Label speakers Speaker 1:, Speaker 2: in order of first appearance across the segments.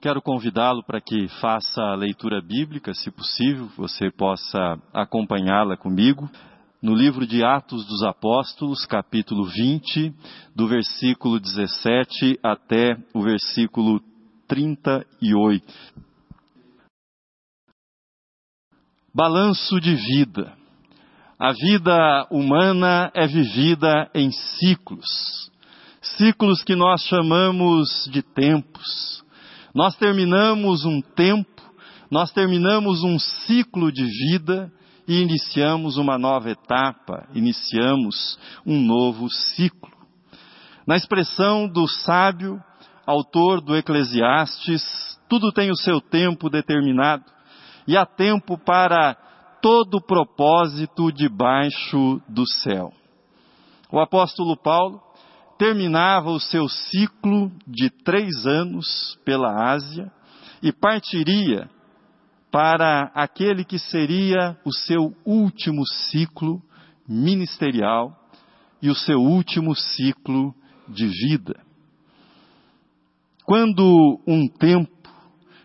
Speaker 1: Quero convidá-lo para que faça a leitura bíblica, se possível, você possa acompanhá-la comigo. No livro de Atos dos Apóstolos, capítulo 20, do versículo 17 até o versículo 38. Balanço de vida. A vida humana é vivida em ciclos. Ciclos que nós chamamos de tempos nós terminamos um tempo, nós terminamos um ciclo de vida e iniciamos uma nova etapa, iniciamos um novo ciclo. Na expressão do sábio, autor do Eclesiastes, tudo tem o seu tempo determinado e há tempo para todo propósito debaixo do céu. O apóstolo Paulo terminava o seu ciclo de três anos pela Ásia e partiria para aquele que seria o seu último ciclo ministerial e o seu último ciclo de vida. Quando um tempo,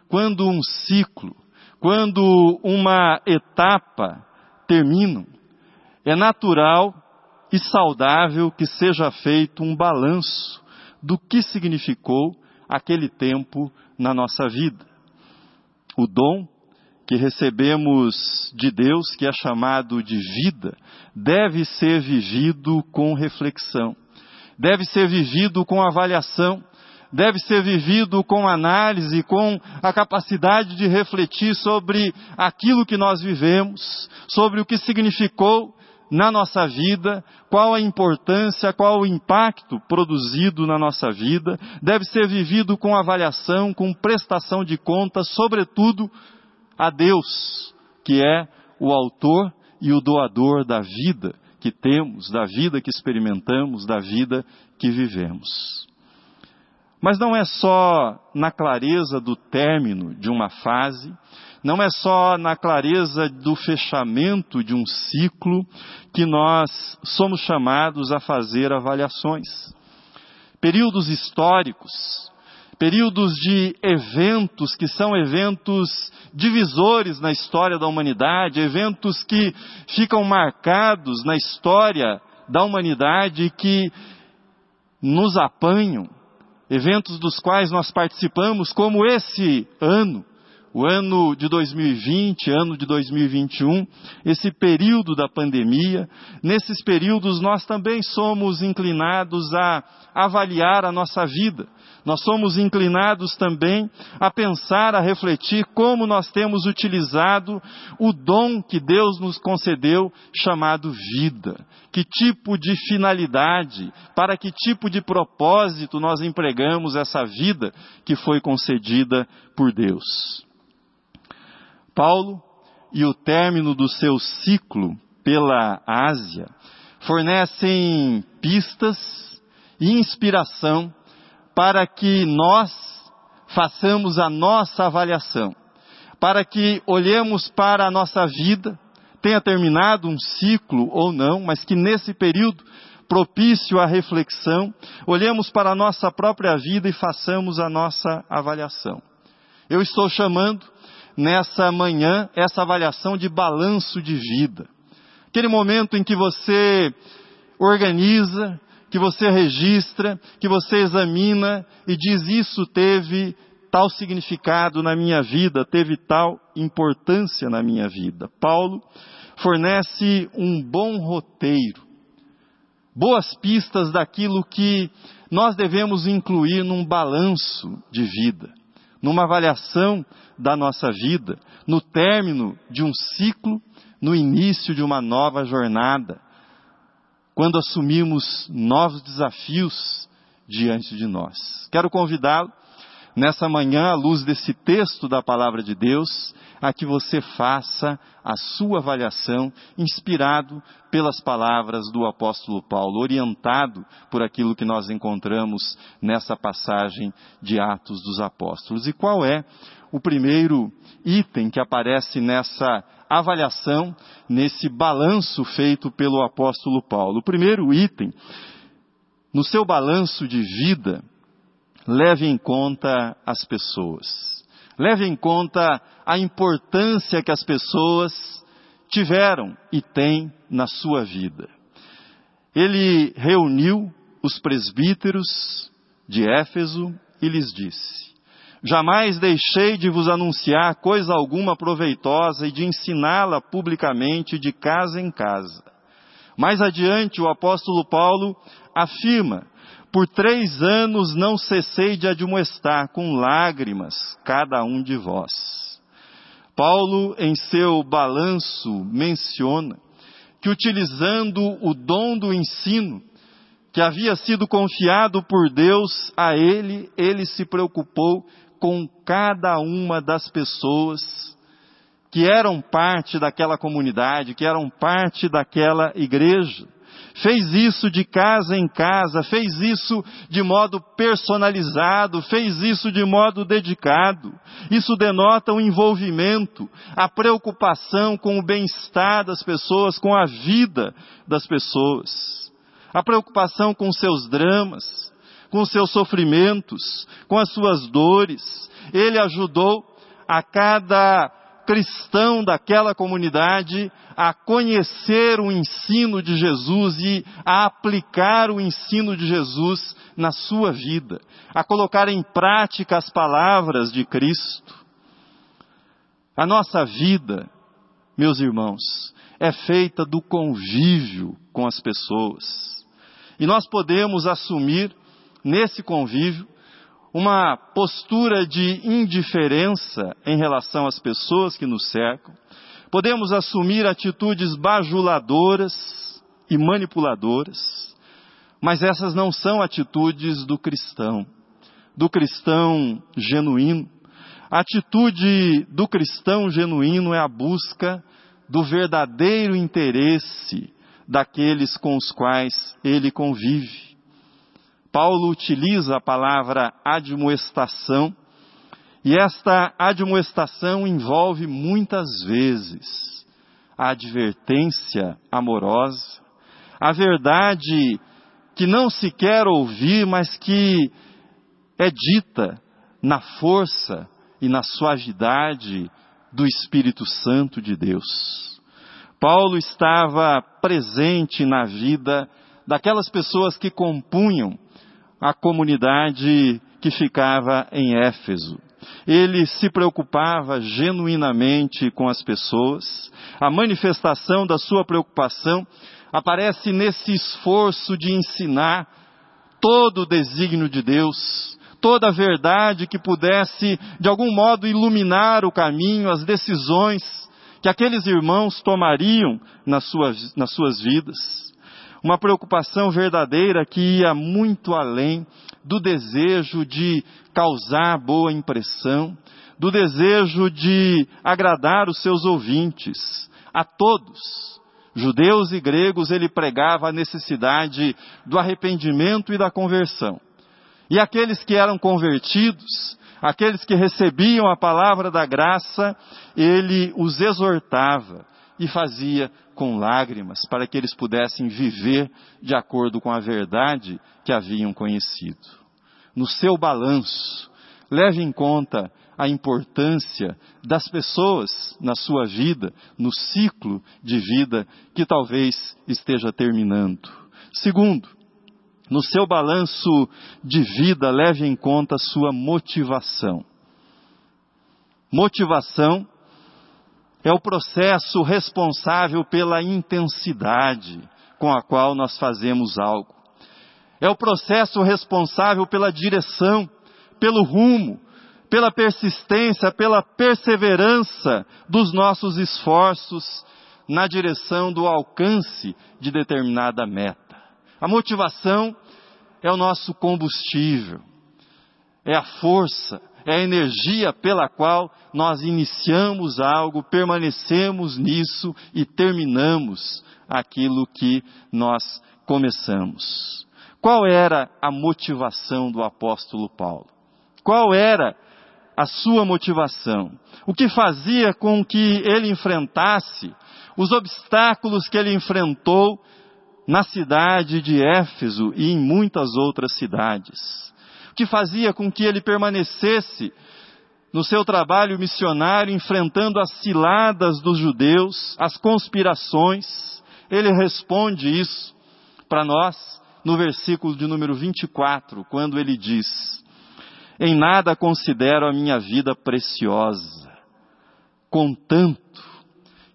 Speaker 1: quando um ciclo, quando uma etapa terminam, é natural e saudável que seja feito um balanço do que significou aquele tempo na nossa vida. O dom que recebemos de Deus, que é chamado de vida, deve ser vivido com reflexão, deve ser vivido com avaliação, deve ser vivido com análise, com a capacidade de refletir sobre aquilo que nós vivemos, sobre o que significou na nossa vida, qual a importância, qual o impacto produzido na nossa vida, deve ser vivido com avaliação, com prestação de contas, sobretudo a Deus, que é o autor e o doador da vida que temos, da vida que experimentamos, da vida que vivemos. Mas não é só na clareza do término de uma fase, não é só na clareza do fechamento de um ciclo que nós somos chamados a fazer avaliações. Períodos históricos, períodos de eventos que são eventos divisores na história da humanidade, eventos que ficam marcados na história da humanidade que nos apanham, eventos dos quais nós participamos, como esse ano, o ano de 2020, ano de 2021, esse período da pandemia, nesses períodos nós também somos inclinados a avaliar a nossa vida. Nós somos inclinados também a pensar, a refletir como nós temos utilizado o dom que Deus nos concedeu, chamado vida. Que tipo de finalidade, para que tipo de propósito nós empregamos essa vida que foi concedida por Deus. Paulo e o término do seu ciclo pela Ásia fornecem pistas e inspiração para que nós façamos a nossa avaliação, para que olhemos para a nossa vida, tenha terminado um ciclo ou não, mas que nesse período propício à reflexão, olhemos para a nossa própria vida e façamos a nossa avaliação. Eu estou chamando nessa manhã essa avaliação de balanço de vida. Aquele momento em que você organiza, que você registra, que você examina e diz: Isso teve tal significado na minha vida, teve tal importância na minha vida. Paulo fornece um bom roteiro, boas pistas daquilo que nós devemos incluir num balanço de vida, numa avaliação da nossa vida, no término de um ciclo, no início de uma nova jornada, quando assumimos novos desafios diante de nós. Quero convidá-lo nessa manhã, à luz desse texto da palavra de Deus, a que você faça a sua avaliação, inspirado pelas palavras do apóstolo Paulo, orientado por aquilo que nós encontramos nessa passagem de Atos dos Apóstolos. E qual é o primeiro item que aparece nessa avaliação, nesse balanço feito pelo apóstolo Paulo. O primeiro item, no seu balanço de vida, leve em conta as pessoas. Leve em conta a importância que as pessoas tiveram e têm na sua vida. Ele reuniu os presbíteros de Éfeso e lhes disse: Jamais deixei de vos anunciar coisa alguma proveitosa e de ensiná-la publicamente de casa em casa. Mais adiante, o apóstolo Paulo afirma: Por três anos não cessei de admoestar com lágrimas cada um de vós. Paulo, em seu balanço, menciona que, utilizando o dom do ensino, que havia sido confiado por Deus a ele, ele se preocupou com cada uma das pessoas que eram parte daquela comunidade, que eram parte daquela igreja. Fez isso de casa em casa, fez isso de modo personalizado, fez isso de modo dedicado. Isso denota o um envolvimento, a preocupação com o bem-estar das pessoas, com a vida das pessoas a preocupação com seus dramas, com seus sofrimentos, com as suas dores. Ele ajudou a cada cristão daquela comunidade a conhecer o ensino de Jesus e a aplicar o ensino de Jesus na sua vida, a colocar em prática as palavras de Cristo. A nossa vida, meus irmãos, é feita do convívio com as pessoas. E nós podemos assumir nesse convívio uma postura de indiferença em relação às pessoas que nos cercam. Podemos assumir atitudes bajuladoras e manipuladoras, mas essas não são atitudes do cristão, do cristão genuíno. A atitude do cristão genuíno é a busca do verdadeiro interesse daqueles com os quais ele convive. Paulo utiliza a palavra admoestação, e esta admoestação envolve muitas vezes a advertência amorosa, a verdade que não se quer ouvir, mas que é dita na força e na suavidade do Espírito Santo de Deus. Paulo estava presente na vida daquelas pessoas que compunham a comunidade que ficava em Éfeso. Ele se preocupava genuinamente com as pessoas. A manifestação da sua preocupação aparece nesse esforço de ensinar todo o desígnio de Deus, toda a verdade que pudesse, de algum modo, iluminar o caminho, as decisões que aqueles irmãos tomariam nas suas, nas suas vidas. Uma preocupação verdadeira que ia muito além do desejo de causar boa impressão, do desejo de agradar os seus ouvintes, a todos, judeus e gregos, ele pregava a necessidade do arrependimento e da conversão. E aqueles que eram convertidos, aqueles que recebiam a palavra da graça, ele os exortava e fazia com lágrimas para que eles pudessem viver de acordo com a verdade que haviam conhecido. No seu balanço, leve em conta a importância das pessoas na sua vida, no ciclo de vida que talvez esteja terminando. Segundo, no seu balanço de vida, leve em conta a sua motivação. Motivação é o processo responsável pela intensidade com a qual nós fazemos algo. É o processo responsável pela direção, pelo rumo, pela persistência, pela perseverança dos nossos esforços na direção do alcance de determinada meta. A motivação é o nosso combustível, é a força, é a energia pela qual nós iniciamos algo, permanecemos nisso e terminamos aquilo que nós começamos. Qual era a motivação do apóstolo Paulo? Qual era a sua motivação? O que fazia com que ele enfrentasse os obstáculos que ele enfrentou na cidade de Éfeso e em muitas outras cidades. Que fazia com que ele permanecesse no seu trabalho missionário, enfrentando as ciladas dos judeus, as conspirações. Ele responde isso para nós no versículo de número 24, quando ele diz: Em nada considero a minha vida preciosa, contanto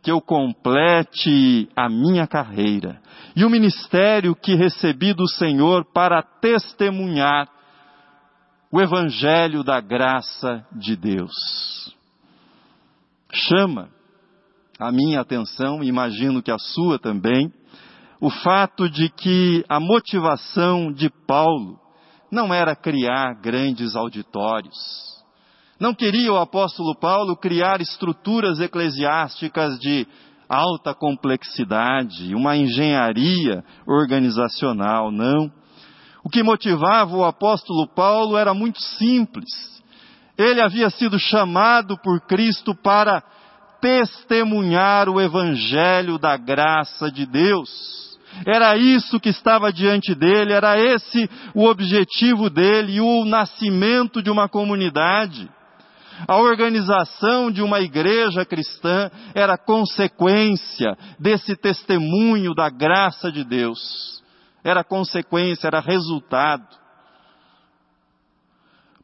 Speaker 1: que eu complete a minha carreira e o ministério que recebi do Senhor para testemunhar o Evangelho da graça de Deus. Chama a minha atenção, imagino que a sua também, o fato de que a motivação de Paulo não era criar grandes auditórios. Não queria o apóstolo Paulo criar estruturas eclesiásticas de alta complexidade, uma engenharia organizacional, não. O que motivava o apóstolo Paulo era muito simples. Ele havia sido chamado por Cristo para testemunhar o evangelho da graça de Deus. Era isso que estava diante dele, era esse o objetivo dele, o nascimento de uma comunidade. A organização de uma igreja cristã era consequência desse testemunho da graça de Deus. Era consequência, era resultado.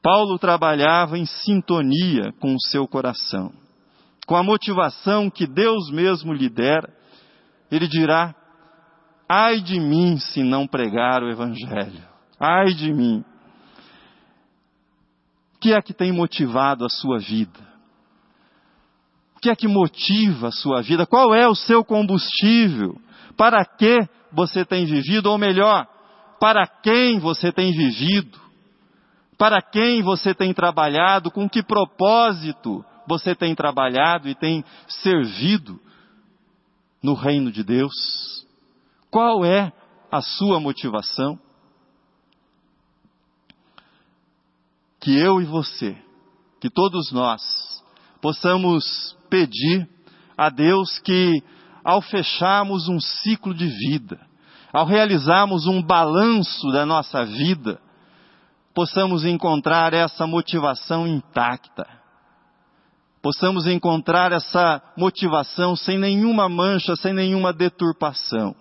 Speaker 1: Paulo trabalhava em sintonia com o seu coração, com a motivação que Deus mesmo lhe dera. Ele dirá: Ai de mim se não pregar o Evangelho. Ai de mim. O que é que tem motivado a sua vida? O que é que motiva a sua vida? Qual é o seu combustível? Para que você tem vivido? Ou melhor, para quem você tem vivido? Para quem você tem trabalhado? Com que propósito você tem trabalhado e tem servido no reino de Deus? Qual é a sua motivação? Que eu e você, que todos nós, possamos pedir a Deus que, ao fecharmos um ciclo de vida, ao realizarmos um balanço da nossa vida, possamos encontrar essa motivação intacta. Possamos encontrar essa motivação sem nenhuma mancha, sem nenhuma deturpação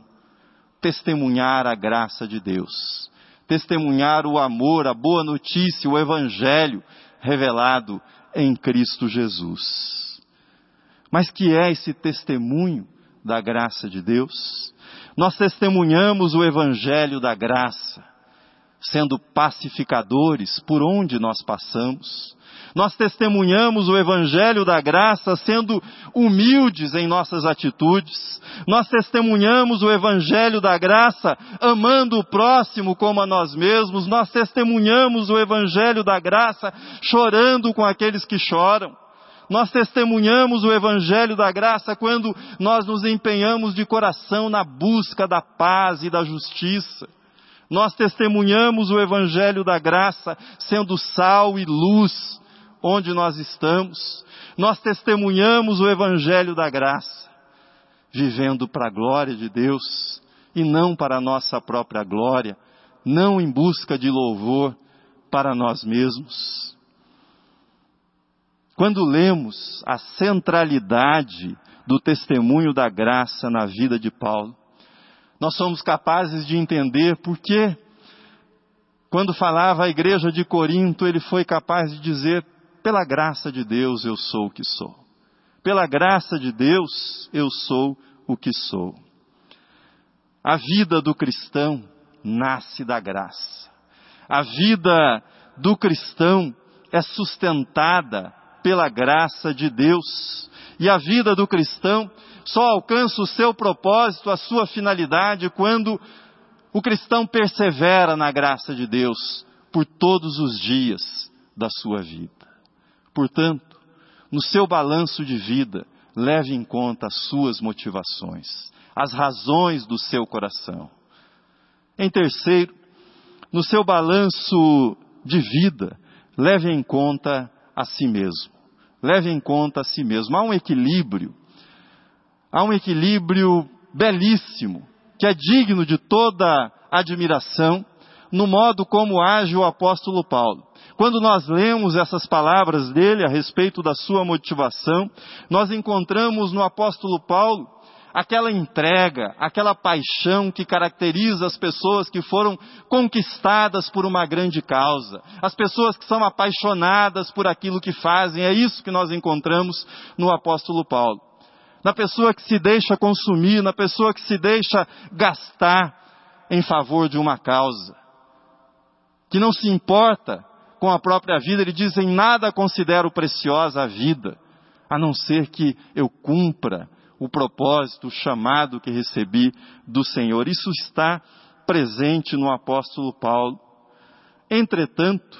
Speaker 1: testemunhar a graça de Deus, testemunhar o amor, a boa notícia, o Evangelho revelado em Cristo Jesus. Mas que é esse testemunho da graça de Deus? Nós testemunhamos o Evangelho da graça, sendo pacificadores por onde nós passamos, nós testemunhamos o Evangelho da graça sendo humildes em nossas atitudes. Nós testemunhamos o Evangelho da graça amando o próximo como a nós mesmos. Nós testemunhamos o Evangelho da graça chorando com aqueles que choram. Nós testemunhamos o Evangelho da graça quando nós nos empenhamos de coração na busca da paz e da justiça. Nós testemunhamos o Evangelho da graça sendo sal e luz onde nós estamos, nós testemunhamos o Evangelho da graça, vivendo para a glória de Deus e não para a nossa própria glória, não em busca de louvor para nós mesmos. Quando lemos a centralidade do testemunho da graça na vida de Paulo, nós somos capazes de entender por que, quando falava à igreja de Corinto, ele foi capaz de dizer: pela graça de Deus eu sou o que sou. Pela graça de Deus eu sou o que sou. A vida do cristão nasce da graça. A vida do cristão é sustentada pela graça de Deus. E a vida do cristão só alcança o seu propósito, a sua finalidade, quando o cristão persevera na graça de Deus por todos os dias da sua vida. Portanto, no seu balanço de vida, leve em conta as suas motivações, as razões do seu coração. Em terceiro, no seu balanço de vida, leve em conta a si mesmo. Leve em conta a si mesmo. Há um equilíbrio, há um equilíbrio belíssimo, que é digno de toda admiração, no modo como age o apóstolo Paulo. Quando nós lemos essas palavras dele a respeito da sua motivação, nós encontramos no apóstolo Paulo aquela entrega, aquela paixão que caracteriza as pessoas que foram conquistadas por uma grande causa, as pessoas que são apaixonadas por aquilo que fazem, é isso que nós encontramos no apóstolo Paulo. Na pessoa que se deixa consumir, na pessoa que se deixa gastar em favor de uma causa, que não se importa com a própria vida, ele diz: em nada considero preciosa a vida, a não ser que eu cumpra o propósito, o chamado que recebi do Senhor. Isso está presente no apóstolo Paulo. Entretanto,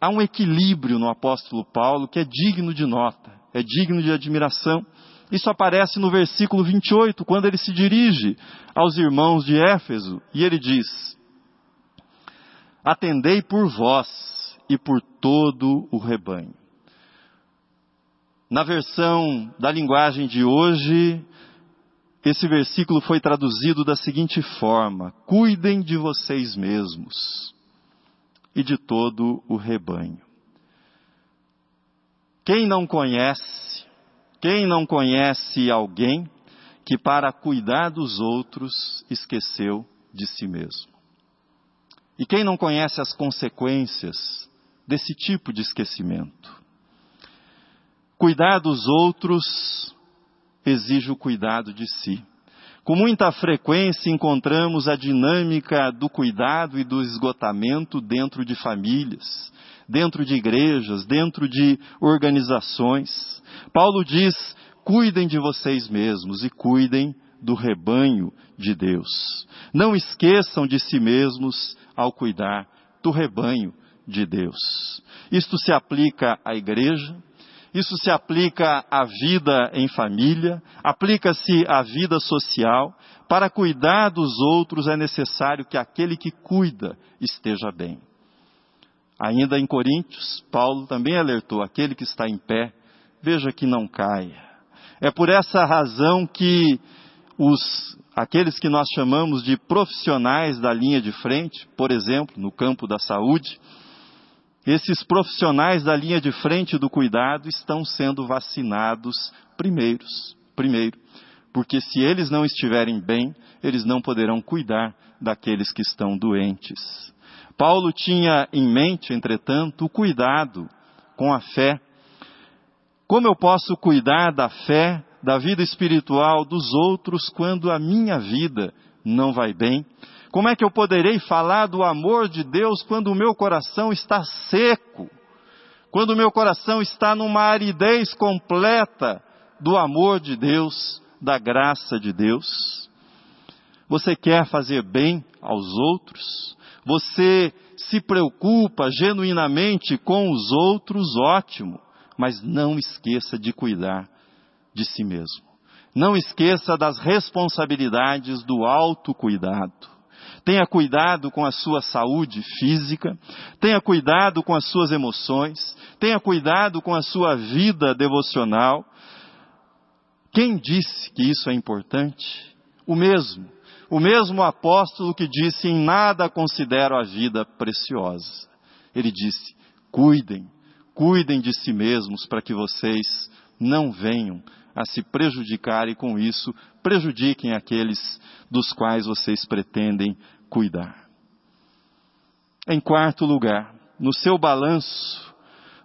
Speaker 1: há um equilíbrio no apóstolo Paulo que é digno de nota, é digno de admiração. Isso aparece no versículo 28, quando ele se dirige aos irmãos de Éfeso e ele diz: Atendei por vós e por todo o rebanho. Na versão da linguagem de hoje, esse versículo foi traduzido da seguinte forma: Cuidem de vocês mesmos e de todo o rebanho. Quem não conhece, quem não conhece alguém que para cuidar dos outros esqueceu de si mesmo? E quem não conhece as consequências desse tipo de esquecimento. Cuidar dos outros exige o cuidado de si. Com muita frequência encontramos a dinâmica do cuidado e do esgotamento dentro de famílias, dentro de igrejas, dentro de organizações. Paulo diz: cuidem de vocês mesmos e cuidem do rebanho de Deus. Não esqueçam de si mesmos ao cuidar do rebanho de Deus. Isto se aplica à igreja, isso se aplica à vida em família, aplica-se à vida social. Para cuidar dos outros é necessário que aquele que cuida esteja bem. Ainda em Coríntios, Paulo também alertou: aquele que está em pé, veja que não caia. É por essa razão que os, aqueles que nós chamamos de profissionais da linha de frente, por exemplo, no campo da saúde, esses profissionais da linha de frente do cuidado estão sendo vacinados primeiros, primeiro, porque se eles não estiverem bem, eles não poderão cuidar daqueles que estão doentes. Paulo tinha em mente, entretanto, o cuidado com a fé. Como eu posso cuidar da fé, da vida espiritual dos outros quando a minha vida não vai bem? Como é que eu poderei falar do amor de Deus quando o meu coração está seco? Quando o meu coração está numa aridez completa do amor de Deus, da graça de Deus? Você quer fazer bem aos outros? Você se preocupa genuinamente com os outros? Ótimo, mas não esqueça de cuidar de si mesmo. Não esqueça das responsabilidades do autocuidado. Tenha cuidado com a sua saúde física, tenha cuidado com as suas emoções, tenha cuidado com a sua vida devocional. Quem disse que isso é importante? O mesmo, o mesmo apóstolo que disse: Em nada considero a vida preciosa. Ele disse: Cuidem, cuidem de si mesmos para que vocês não venham a se prejudicar e com isso prejudiquem aqueles dos quais vocês pretendem cuidar. Em quarto lugar, no seu balanço,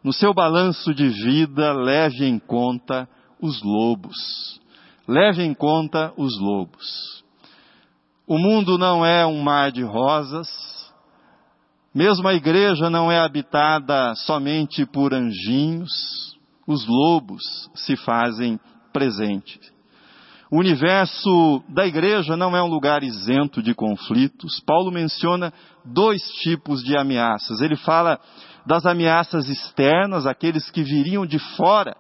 Speaker 1: no seu balanço de vida, leve em conta os lobos. Leve em conta os lobos. O mundo não é um mar de rosas, mesmo a igreja não é habitada somente por anjinhos, os lobos se fazem presentes. O universo da igreja não é um lugar isento de conflitos. Paulo menciona dois tipos de ameaças. Ele fala das ameaças externas, aqueles que viriam de fora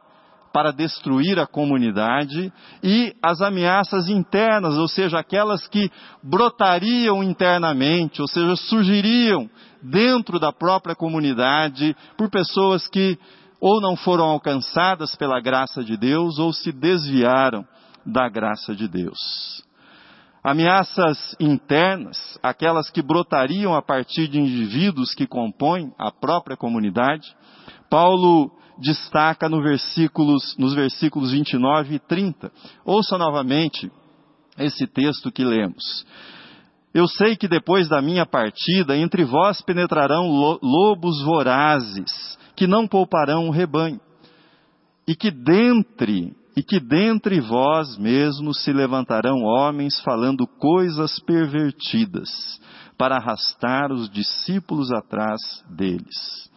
Speaker 1: para destruir a comunidade, e as ameaças internas, ou seja, aquelas que brotariam internamente, ou seja, surgiriam dentro da própria comunidade por pessoas que ou não foram alcançadas pela graça de Deus ou se desviaram da graça de Deus. Ameaças internas, aquelas que brotariam a partir de indivíduos que compõem a própria comunidade. Paulo destaca no versículos, nos versículos 29 e 30. Ouça novamente esse texto que lemos. Eu sei que depois da minha partida, entre vós penetrarão lobos vorazes, que não pouparão o rebanho, e que dentre e que dentre vós mesmos se levantarão homens falando coisas pervertidas, para arrastar os discípulos atrás deles.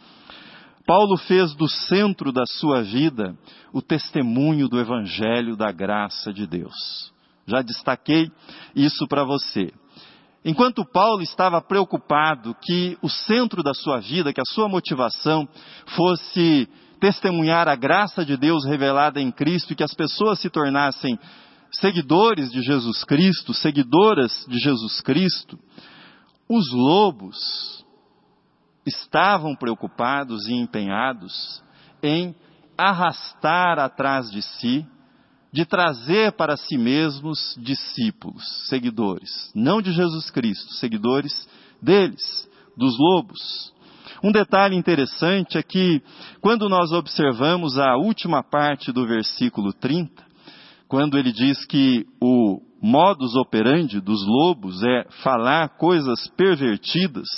Speaker 1: Paulo fez do centro da sua vida o testemunho do Evangelho da graça de Deus. Já destaquei isso para você. Enquanto Paulo estava preocupado que o centro da sua vida, que a sua motivação fosse testemunhar a graça de Deus revelada em Cristo e que as pessoas se tornassem seguidores de Jesus Cristo, seguidoras de Jesus Cristo, os lobos estavam preocupados e empenhados em arrastar atrás de si, de trazer para si mesmos discípulos, seguidores, não de Jesus Cristo, seguidores deles, dos lobos. Um detalhe interessante é que, quando nós observamos a última parte do versículo 30, quando ele diz que o modus operandi dos lobos é falar coisas pervertidas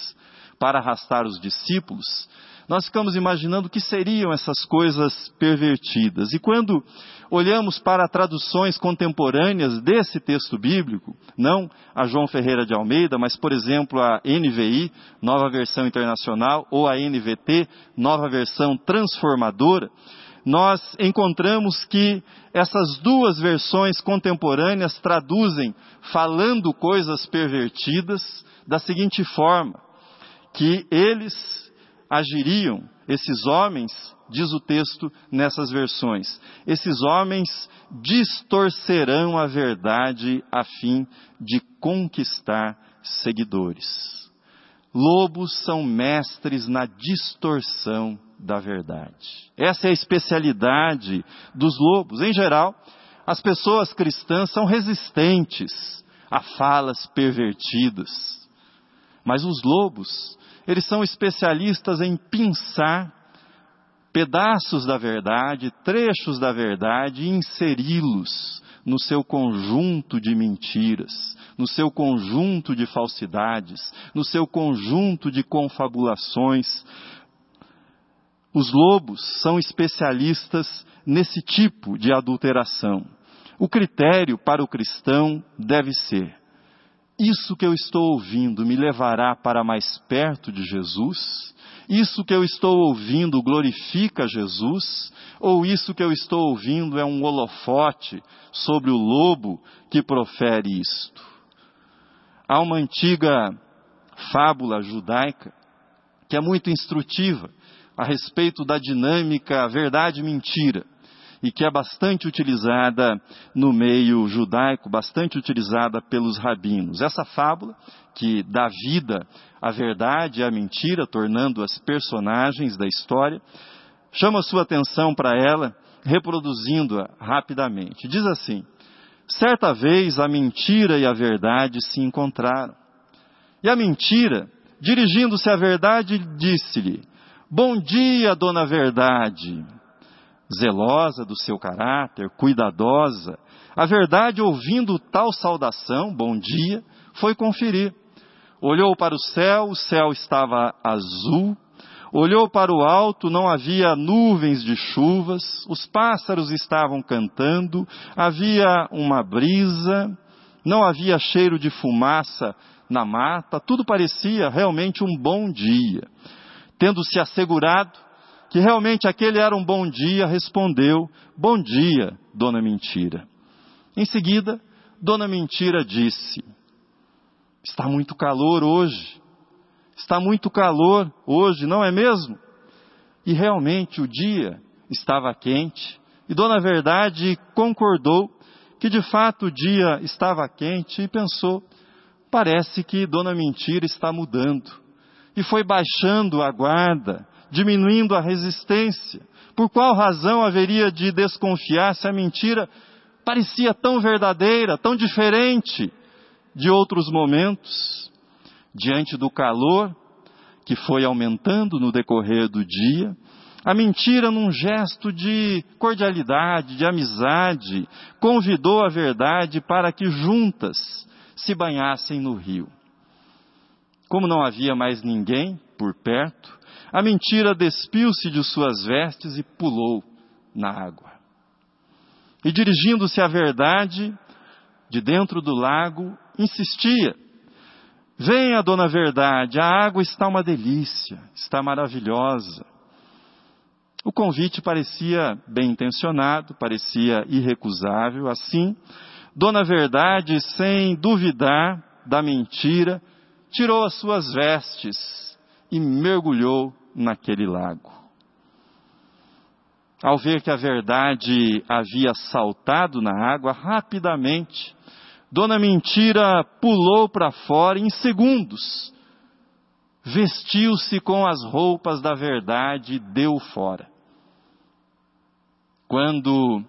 Speaker 1: para arrastar os discípulos, nós ficamos imaginando o que seriam essas coisas pervertidas. E quando olhamos para traduções contemporâneas desse texto bíblico, não a João Ferreira de Almeida, mas, por exemplo, a NVI, Nova Versão Internacional, ou a NVT, Nova Versão Transformadora, nós encontramos que essas duas versões contemporâneas traduzem falando coisas pervertidas da seguinte forma: que eles agiriam esses homens, diz o texto nessas versões, esses homens distorcerão a verdade a fim de conquistar seguidores. Lobos são mestres na distorção da verdade. Essa é a especialidade dos lobos. Em geral, as pessoas cristãs são resistentes a falas pervertidas. Mas os lobos eles são especialistas em pinçar pedaços da verdade, trechos da verdade e inseri-los no seu conjunto de mentiras, no seu conjunto de falsidades, no seu conjunto de confabulações. Os lobos são especialistas nesse tipo de adulteração. O critério para o cristão deve ser: isso que eu estou ouvindo me levará para mais perto de Jesus? Isso que eu estou ouvindo glorifica Jesus? Ou isso que eu estou ouvindo é um holofote sobre o lobo que profere isto? Há uma antiga fábula judaica que é muito instrutiva a respeito da dinâmica verdade-mentira e que é bastante utilizada no meio judaico, bastante utilizada pelos rabinos. Essa fábula, que dá vida à verdade e à mentira, tornando as personagens da história, chama sua atenção para ela, reproduzindo-a rapidamente. Diz assim: Certa vez a mentira e a verdade se encontraram. E a mentira, dirigindo-se à verdade, disse-lhe: Bom dia, dona Verdade zelosa do seu caráter, cuidadosa. A verdade, ouvindo tal saudação, bom dia, foi conferir. Olhou para o céu, o céu estava azul. Olhou para o alto, não havia nuvens de chuvas, os pássaros estavam cantando, havia uma brisa, não havia cheiro de fumaça na mata, tudo parecia realmente um bom dia. Tendo se assegurado que realmente aquele era um bom dia, respondeu: Bom dia, dona Mentira. Em seguida, dona Mentira disse: Está muito calor hoje. Está muito calor hoje, não é mesmo? E realmente o dia estava quente, e Dona Verdade concordou que de fato o dia estava quente e pensou: parece que Dona Mentira está mudando. E foi baixando a guarda, diminuindo a resistência. Por qual razão haveria de desconfiar se a mentira parecia tão verdadeira, tão diferente? de outros momentos, diante do calor que foi aumentando no decorrer do dia, a mentira, num gesto de cordialidade, de amizade, convidou a verdade para que juntas se banhassem no rio. Como não havia mais ninguém por perto, a mentira despiu-se de suas vestes e pulou na água. E dirigindo-se à verdade, de dentro do lago, insistia: Venha, dona Verdade, a água está uma delícia, está maravilhosa. O convite parecia bem intencionado, parecia irrecusável. Assim, Dona Verdade, sem duvidar da mentira, tirou as suas vestes e mergulhou naquele lago. Ao ver que a verdade havia saltado na água, rapidamente, Dona Mentira pulou para fora em segundos, vestiu-se com as roupas da verdade e deu fora. Quando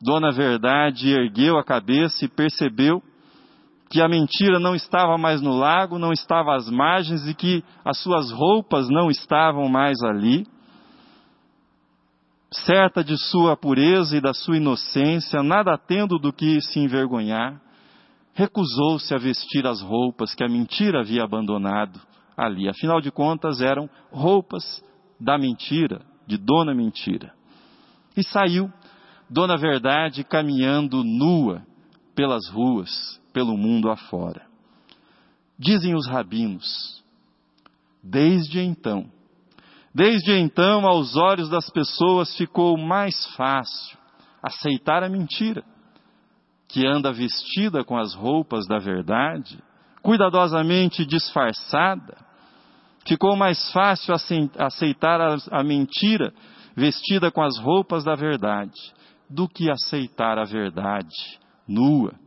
Speaker 1: Dona Verdade ergueu a cabeça e percebeu que a mentira não estava mais no lago, não estava às margens e que as suas roupas não estavam mais ali, certa de sua pureza e da sua inocência, nada tendo do que se envergonhar, recusou-se a vestir as roupas que a mentira havia abandonado ali. Afinal de contas, eram roupas da mentira, de Dona Mentira. E saiu Dona Verdade caminhando nua pelas ruas, pelo mundo afora. Dizem os rabinos, desde então, desde então aos olhos das pessoas ficou mais fácil aceitar a mentira, que anda vestida com as roupas da verdade, cuidadosamente disfarçada, ficou mais fácil aceitar a, mentira vestida com as roupas da verdade, do que aceitar a verdade nua.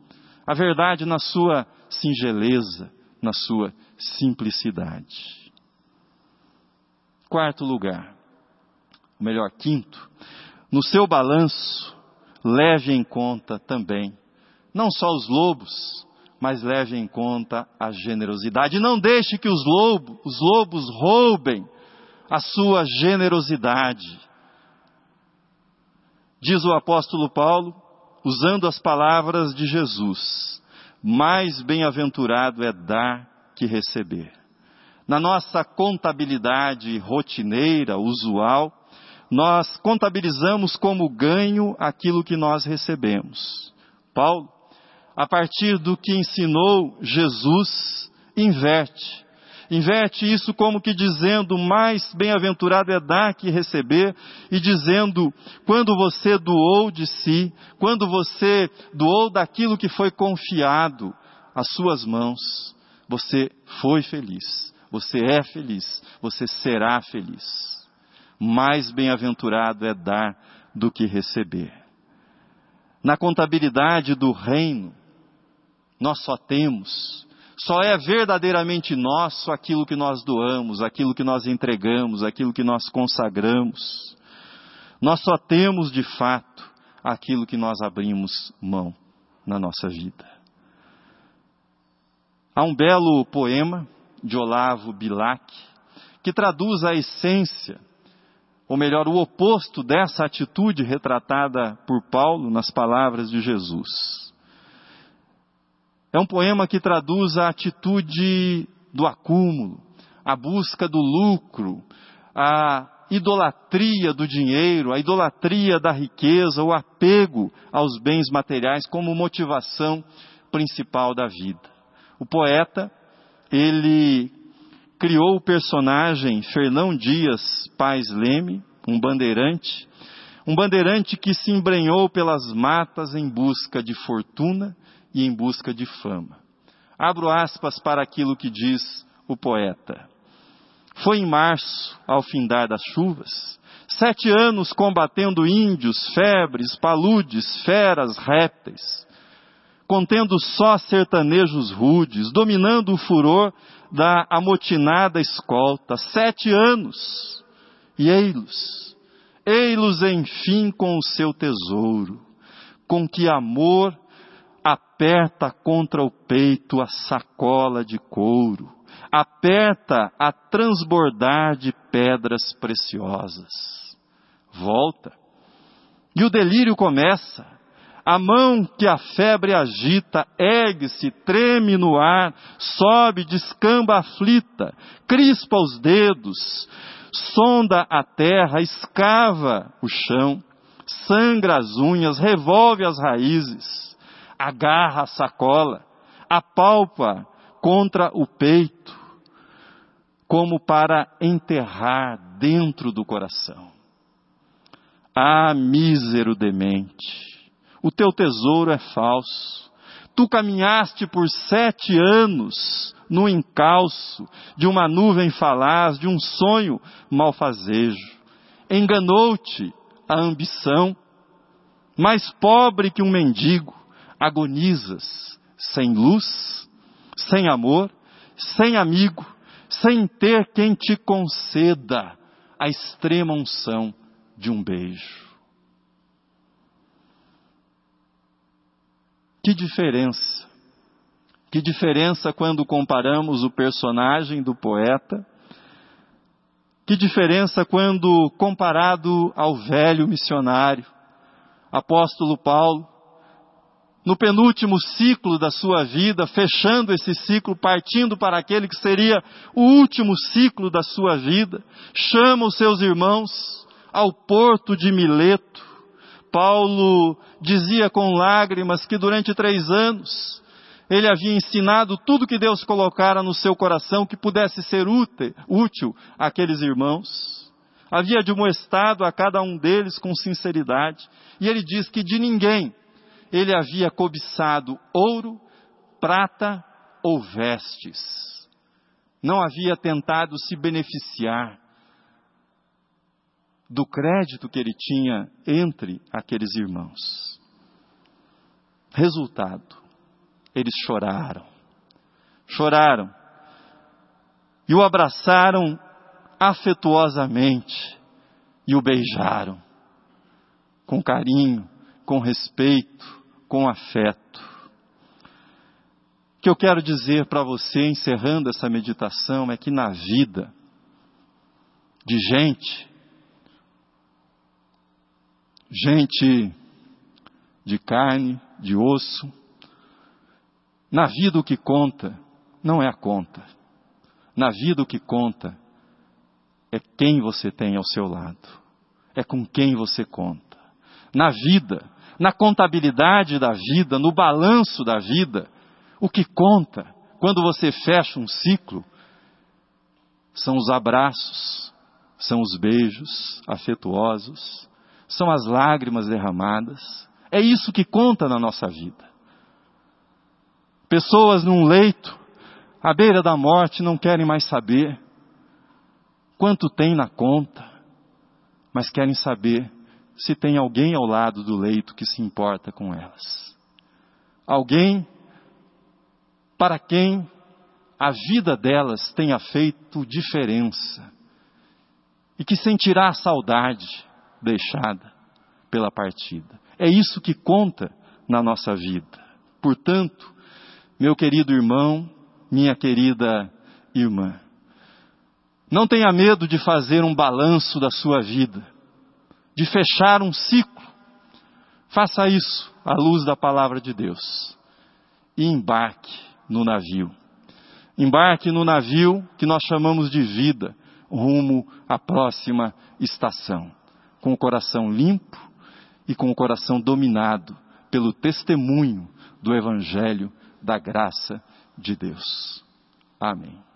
Speaker 1: A verdade na sua singeleza, na sua simplicidade. Quarto lugar, ou melhor, quinto, no seu balanço, leve em conta também, não só os lobos, mas leve em conta a generosidade. Não deixe que os lobos, os lobos roubem a sua generosidade. Diz o apóstolo Paulo, usando as palavras de Jesus: mais bem-aventurado é dar que receber. Na nossa contabilidade rotineira, usual, nós contabilizamos como ganho aquilo que nós recebemos. Paulo, a partir do que ensinou Jesus, inverte inverte isso como que dizendo, mais bem-aventurado é dar que receber, e dizendo, quando você doou de si, quando você doou daquilo que foi confiado às suas mãos, você foi feliz, você é feliz, você será feliz. Mais bem-aventurado é dar do que receber. Na contabilidade do reino, nós só temos só é verdadeiramente nosso aquilo que nós doamos, aquilo que nós entregamos, aquilo que nós consagramos. Nós só temos de fato aquilo que nós abrimos mão na nossa vida. Há um belo poema de Olavo Bilac que traduz a essência, ou melhor, o oposto dessa atitude retratada por Paulo nas palavras de Jesus. É um poema que traduz a atitude do acúmulo, a busca do lucro, a idolatria do dinheiro, a idolatria da riqueza, o apego aos bens materiais como motivação principal da vida. O poeta, ele criou o personagem Fernão Dias Pais Leme, um bandeirante, um bandeirante que se embrenhou pelas matas em busca de fortuna e em busca de fama. Abro aspas para aquilo que diz o poeta. Foi em março, ao findar das chuvas, sete anos combatendo índios, febres, paludes, feras, répteis, contendo só sertanejos rudes, dominando o furor da amotinada escolta, sete anos, e ei-los, ei-los enfim com o seu tesouro, com que amor aperta contra o peito a sacola de couro, aperta a transbordar de pedras preciosas. Volta. E o delírio começa. A mão que a febre agita ergue-se, treme no ar, sobe, descamba aflita, crispa os dedos, sonda a terra, escava o chão, sangra as unhas, revolve as raízes, agarra a sacola, apalpa contra o peito, como para enterrar dentro do coração. Ah, mísero demente, o teu tesouro é falso. Tu caminhaste por sete anos no encalço de uma nuvem falaz, de um sonho malfazejo. Enganou-te a ambição, mais pobre que um mendigo, agonizas, sem luz, sem amor, sem amigo, sem ter quem te conceda a extrema unção de um beijo. Que diferença! Que diferença quando comparamos o personagem do poeta que diferença quando comparado ao velho missionário, apóstolo Paulo, no penúltimo ciclo da sua vida, fechando esse ciclo, partindo para aquele que seria o último ciclo da sua vida, chama os seus irmãos ao porto de Mileto. Paulo dizia com lágrimas que durante três anos ele havia ensinado tudo que Deus colocara no seu coração que pudesse ser útil, útil àqueles irmãos. Havia admoestado a cada um deles com sinceridade. E ele diz que de ninguém ele havia cobiçado ouro, prata ou vestes. Não havia tentado se beneficiar do crédito que ele tinha entre aqueles irmãos. Resultado: eles choraram. Choraram. E o abraçaram afetuosamente e o beijaram com carinho, com respeito, com afeto. O que eu quero dizer para você, encerrando essa meditação, é que na vida de gente, gente de carne, de osso, na vida o que conta não é a conta. Na vida o que conta é quem você tem ao seu lado. É com quem você conta. Na vida, na contabilidade da vida, no balanço da vida, o que conta quando você fecha um ciclo são os abraços, são os beijos afetuosos, são as lágrimas derramadas. É isso que conta na nossa vida. Pessoas num leito, à beira da morte, não querem mais saber quanto tem na conta, mas querem saber se tem alguém ao lado do leito que se importa com elas. Alguém para quem a vida delas tenha feito diferença e que sentirá a saudade deixada pela partida. É isso que conta na nossa vida. Portanto, meu querido irmão, minha querida irmã. Não tenha medo de fazer um balanço da sua vida, de fechar um ciclo. Faça isso à luz da palavra de Deus e embarque no navio. Embarque no navio que nós chamamos de vida, rumo à próxima estação, com o coração limpo e com o coração dominado pelo testemunho do Evangelho da graça de Deus. Amém.